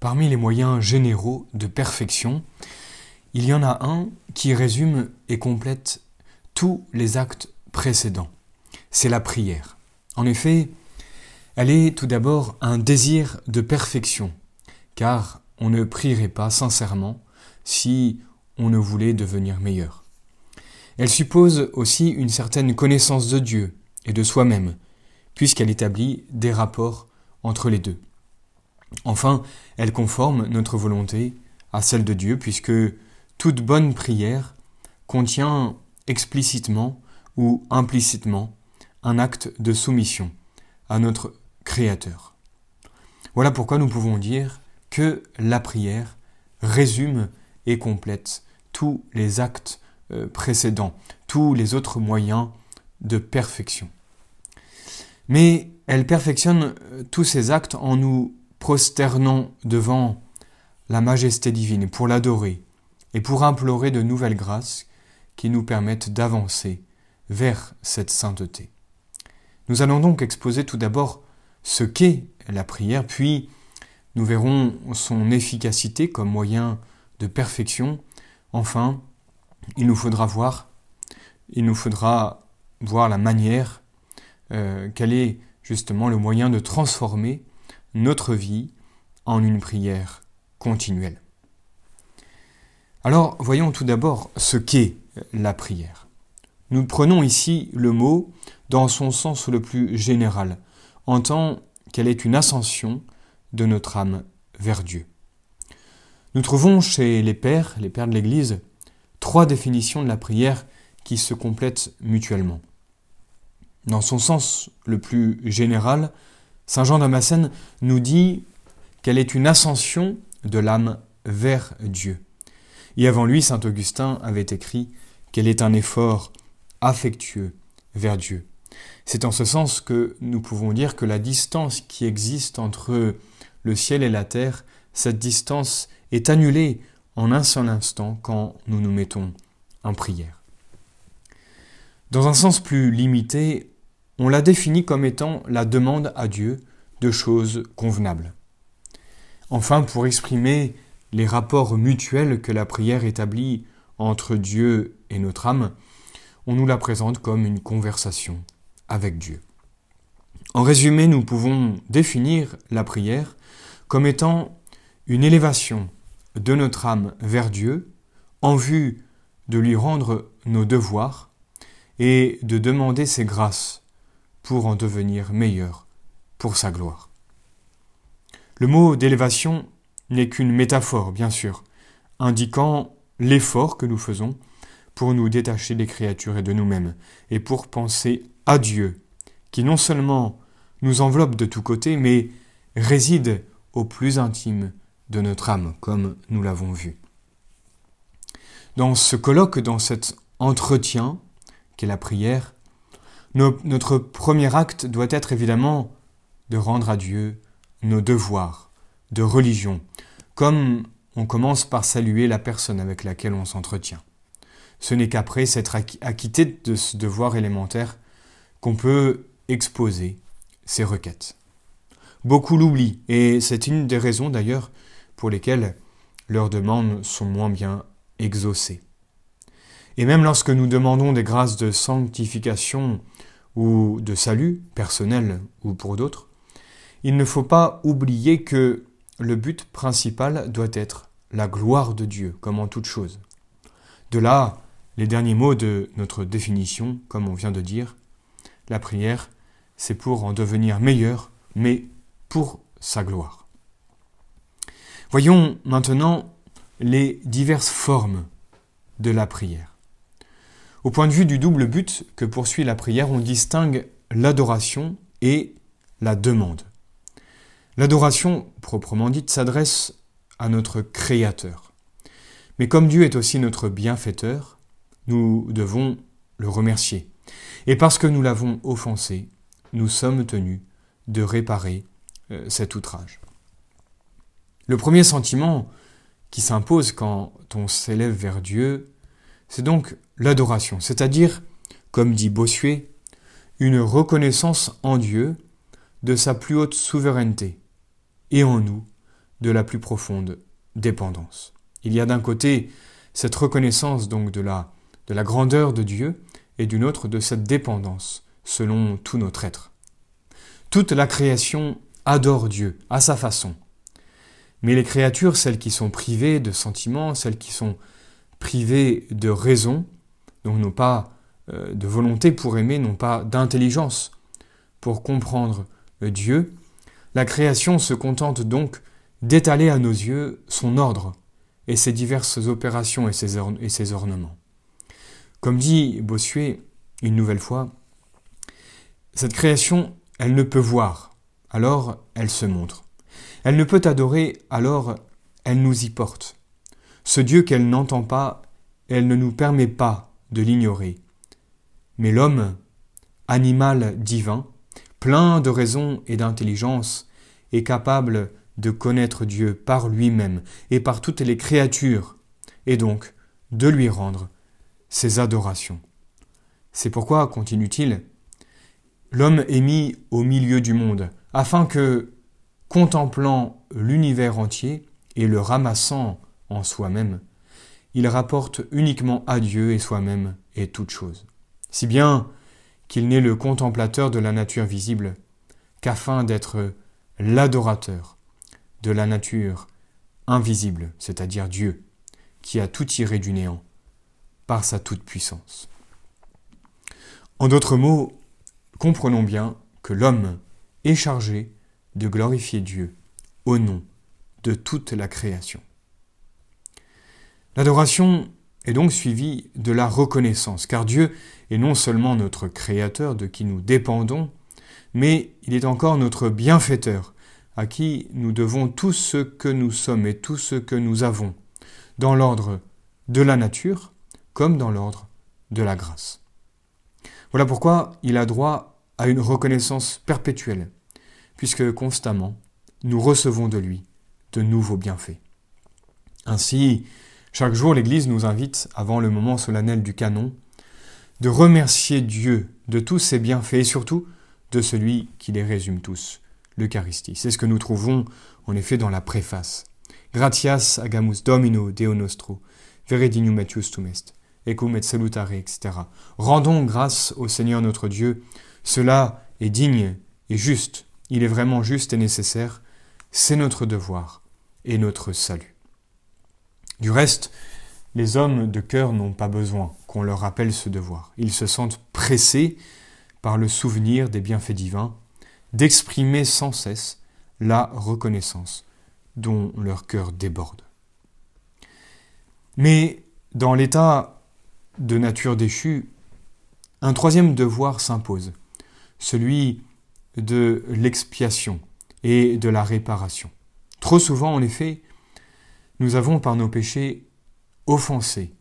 parmi les moyens généraux de perfection, il y en a un qui résume et complète tous les actes précédents. C'est la prière. En effet, elle est tout d'abord un désir de perfection, car on ne prierait pas sincèrement si on ne voulait devenir meilleur. Elle suppose aussi une certaine connaissance de Dieu et de soi-même, puisqu'elle établit des rapports entre les deux. Enfin, elle conforme notre volonté à celle de Dieu, puisque toute bonne prière contient explicitement ou implicitement un acte de soumission à notre Créateur. Voilà pourquoi nous pouvons dire que la prière résume et complète tous les actes euh, précédents, tous les autres moyens de perfection. Mais elle perfectionne euh, tous ces actes en nous prosternant devant la majesté divine pour l'adorer et pour implorer de nouvelles grâces qui nous permettent d'avancer vers cette sainteté. Nous allons donc exposer tout d'abord ce qu'est la prière, puis nous verrons son efficacité comme moyen de perfection. Enfin, il nous faudra voir, il nous faudra voir la manière, euh, quel est justement le moyen de transformer notre vie en une prière continuelle. Alors, voyons tout d'abord ce qu'est la prière. Nous prenons ici le mot dans son sens le plus général, en tant qu'elle est une ascension de notre âme vers Dieu. Nous trouvons chez les pères, les pères de l'Église, trois définitions de la prière qui se complètent mutuellement. Dans son sens le plus général, Saint Jean Damascène nous dit qu'elle est une ascension de l'âme vers Dieu. Et avant lui, Saint Augustin avait écrit qu'elle est un effort affectueux vers Dieu. C'est en ce sens que nous pouvons dire que la distance qui existe entre le ciel et la terre, cette distance est annulée en un seul instant quand nous nous mettons en prière. Dans un sens plus limité, on la définit comme étant la demande à Dieu de choses convenables. Enfin, pour exprimer les rapports mutuels que la prière établit entre Dieu et notre âme, on nous la présente comme une conversation avec Dieu. En résumé, nous pouvons définir la prière comme étant une élévation de notre âme vers Dieu en vue de lui rendre nos devoirs et de demander ses grâces pour en devenir meilleur pour sa gloire. Le mot d'élévation n'est qu'une métaphore, bien sûr, indiquant l'effort que nous faisons pour nous détacher des créatures et de nous-mêmes, et pour penser à Dieu, qui non seulement nous enveloppe de tous côtés, mais réside au plus intime de notre âme, comme nous l'avons vu. Dans ce colloque, dans cet entretien qu'est la prière, notre premier acte doit être évidemment de rendre à Dieu nos devoirs de religion, comme on commence par saluer la personne avec laquelle on s'entretient. Ce n'est qu'après s'être acquitté de ce devoir élémentaire qu'on peut exposer ses requêtes. Beaucoup l'oublient, et c'est une des raisons d'ailleurs pour lesquelles leurs demandes sont moins bien exaucées. Et même lorsque nous demandons des grâces de sanctification ou de salut, personnel ou pour d'autres, il ne faut pas oublier que le but principal doit être la gloire de Dieu, comme en toute chose. De là, les derniers mots de notre définition, comme on vient de dire, la prière, c'est pour en devenir meilleur, mais pour sa gloire. Voyons maintenant les diverses formes de la prière. Au point de vue du double but que poursuit la prière, on distingue l'adoration et la demande. L'adoration, proprement dite, s'adresse à notre Créateur. Mais comme Dieu est aussi notre bienfaiteur, nous devons le remercier. Et parce que nous l'avons offensé, nous sommes tenus de réparer euh, cet outrage. Le premier sentiment qui s'impose quand on s'élève vers Dieu, c'est donc l'adoration, c'est-à-dire, comme dit Bossuet, une reconnaissance en Dieu de sa plus haute souveraineté et en nous de la plus profonde dépendance. Il y a d'un côté cette reconnaissance donc de la, de la grandeur de Dieu et d'une autre de cette dépendance selon tout notre être. Toute la création adore Dieu à sa façon. Mais les créatures, celles qui sont privées de sentiments, celles qui sont privées de raison, donc n'ont pas euh, de volonté pour aimer, n'ont pas d'intelligence pour comprendre Dieu, la création se contente donc d'étaler à nos yeux son ordre et ses diverses opérations et ses ornements. Comme dit Bossuet une nouvelle fois, cette création, elle ne peut voir, alors elle se montre. Elle ne peut adorer, alors elle nous y porte. Ce Dieu qu'elle n'entend pas, elle ne nous permet pas de l'ignorer. Mais l'homme, animal divin, plein de raison et d'intelligence, est capable de connaître Dieu par lui-même et par toutes les créatures, et donc de lui rendre ses adorations. C'est pourquoi, continue-t-il, l'homme est mis au milieu du monde, afin que, contemplant l'univers entier et le ramassant en soi-même, il rapporte uniquement à Dieu et soi-même et toute chose. Si bien qu'il n'est le contemplateur de la nature visible qu'afin d'être l'adorateur de la nature invisible, c'est-à-dire Dieu, qui a tout tiré du néant par sa toute-puissance. En d'autres mots, comprenons bien que l'homme est chargé de glorifier Dieu au nom de toute la création. L'adoration est donc suivie de la reconnaissance, car Dieu est non seulement notre Créateur de qui nous dépendons, mais il est encore notre bienfaiteur, à qui nous devons tout ce que nous sommes et tout ce que nous avons, dans l'ordre de la nature comme dans l'ordre de la grâce. Voilà pourquoi il a droit à une reconnaissance perpétuelle, puisque constamment nous recevons de lui de nouveaux bienfaits. Ainsi, chaque jour l'Église nous invite, avant le moment solennel du canon, de remercier Dieu de tous ses bienfaits et surtout de celui qui les résume tous, l'Eucharistie. C'est ce que nous trouvons en effet dans la préface. Gratias agamus Domino Deo nostro, veredinium et justum est, ecum et salutare, etc. Rendons grâce au Seigneur notre Dieu. Cela est digne et juste. Il est vraiment juste et nécessaire. C'est notre devoir et notre salut. Du reste, les hommes de cœur n'ont pas besoin qu'on leur rappelle ce devoir. Ils se sentent pressés par le souvenir des bienfaits divins d'exprimer sans cesse la reconnaissance dont leur cœur déborde. Mais dans l'état de nature déchue, un troisième devoir s'impose, celui de l'expiation et de la réparation. Trop souvent, en effet, nous avons par nos péchés offensé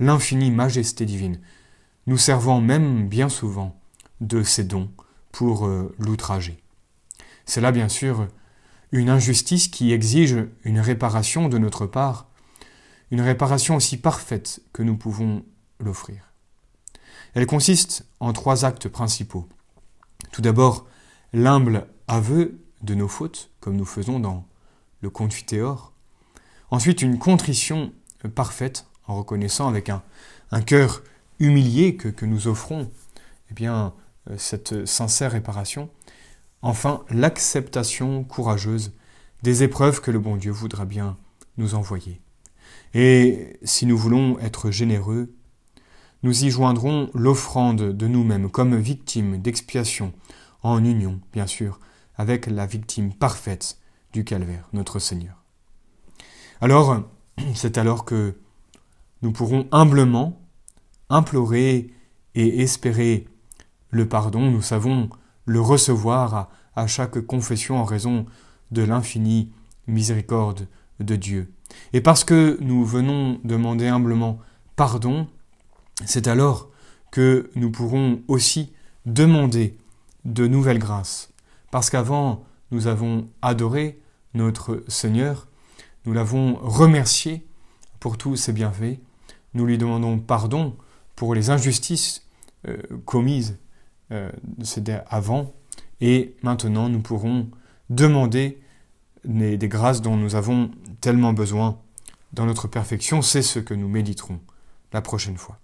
l'infinie majesté divine, nous servant même bien souvent de ses dons pour euh, l'outrager. C'est là bien sûr une injustice qui exige une réparation de notre part, une réparation aussi parfaite que nous pouvons l'offrir. Elle consiste en trois actes principaux. Tout d'abord, l'humble aveu de nos fautes, comme nous faisons dans le Confiteor. Ensuite, une contrition parfaite, en reconnaissant avec un, cœur humilié que, que nous offrons eh bien, euh, cette sincère réparation. Enfin, l'acceptation courageuse des épreuves que le bon Dieu voudra bien nous envoyer. Et si nous voulons être généreux, nous y joindrons l'offrande de nous-mêmes comme victime d'expiation, en union, bien sûr, avec la victime parfaite du calvaire, notre Seigneur. Alors, c'est alors que nous pourrons humblement implorer et espérer le pardon, nous savons le recevoir à, chaque confession en raison de l'infinie miséricorde de Dieu. Et parce que nous venons demander humblement pardon, c'est alors que nous pourrons aussi demander de nouvelles grâces. Parce qu'avant, nous avons adoré notre Seigneur, nous l'avons remercié pour tous ses bienfaits, nous lui demandons pardon pour les injustices euh, commises euh, avant, et maintenant nous pourrons demander des grâces dont nous avons tellement besoin dans notre perfection, c'est ce que nous méditerons la prochaine fois.